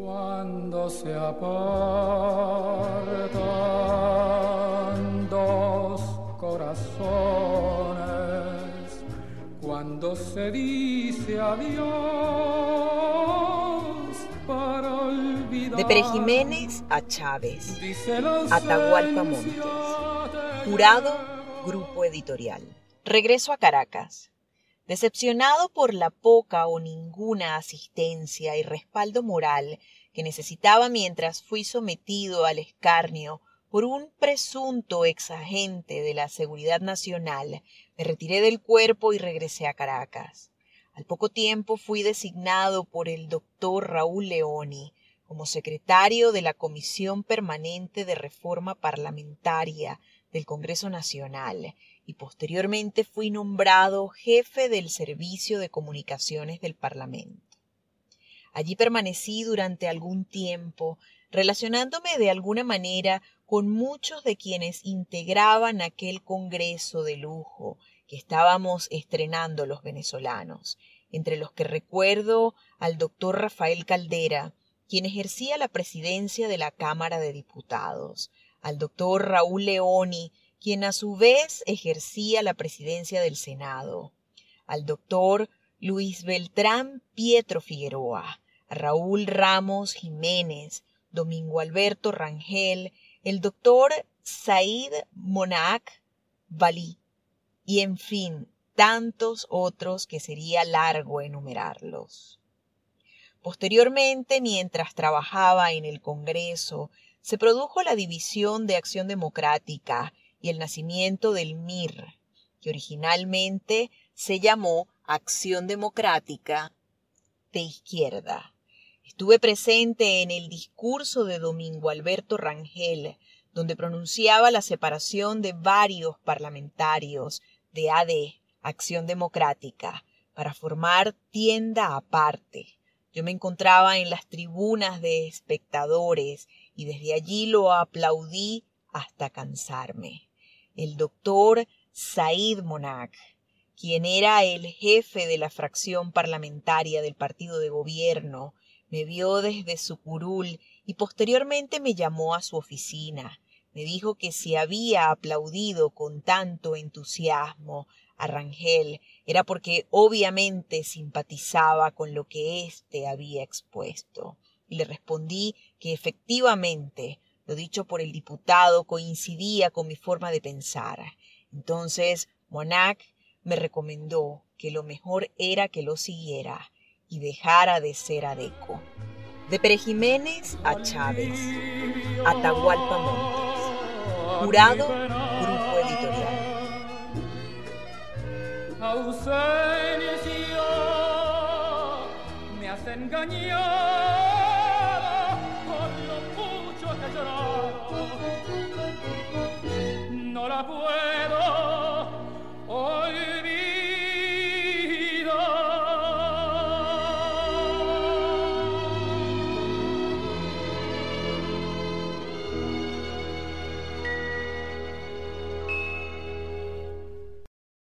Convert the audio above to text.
Cuando se apartan dos corazones, cuando se dice adiós para olvidar. De Pere Jiménez a Chávez, Atahualpa Montes. Jurado, Grupo Editorial. Regreso a Caracas. Decepcionado por la poca o ninguna asistencia y respaldo moral que necesitaba mientras fui sometido al escarnio por un presunto exagente de la Seguridad Nacional, me retiré del cuerpo y regresé a Caracas. Al poco tiempo fui designado por el doctor Raúl Leoni como secretario de la Comisión Permanente de Reforma Parlamentaria del Congreso Nacional y posteriormente fui nombrado jefe del Servicio de Comunicaciones del Parlamento. Allí permanecí durante algún tiempo, relacionándome de alguna manera con muchos de quienes integraban aquel Congreso de lujo que estábamos estrenando los venezolanos, entre los que recuerdo al doctor Rafael Caldera, quien ejercía la presidencia de la Cámara de Diputados, al doctor Raúl Leoni, quien a su vez ejercía la presidencia del Senado, al doctor Luis Beltrán Pietro Figueroa, Raúl Ramos Jiménez, Domingo Alberto Rangel, el doctor Said Monac Balí, y en fin, tantos otros que sería largo enumerarlos. Posteriormente, mientras trabajaba en el Congreso, se produjo la división de Acción Democrática y el nacimiento del MIR, que originalmente se llamó Acción Democrática de Izquierda. Estuve presente en el discurso de Domingo Alberto Rangel, donde pronunciaba la separación de varios parlamentarios de AD, Acción Democrática, para formar tienda aparte. Yo me encontraba en las tribunas de espectadores y desde allí lo aplaudí hasta cansarme el doctor Said Monac, quien era el jefe de la fracción parlamentaria del partido de gobierno, me vio desde su curul y posteriormente me llamó a su oficina. Me dijo que si había aplaudido con tanto entusiasmo a Rangel era porque obviamente simpatizaba con lo que éste había expuesto. Y le respondí que efectivamente lo dicho por el diputado coincidía con mi forma de pensar. Entonces, Monac me recomendó que lo mejor era que lo siguiera y dejara de ser adeco. De Pere Jiménez a Chávez, Atahualpa Montes. Jurado, Grupo Editorial.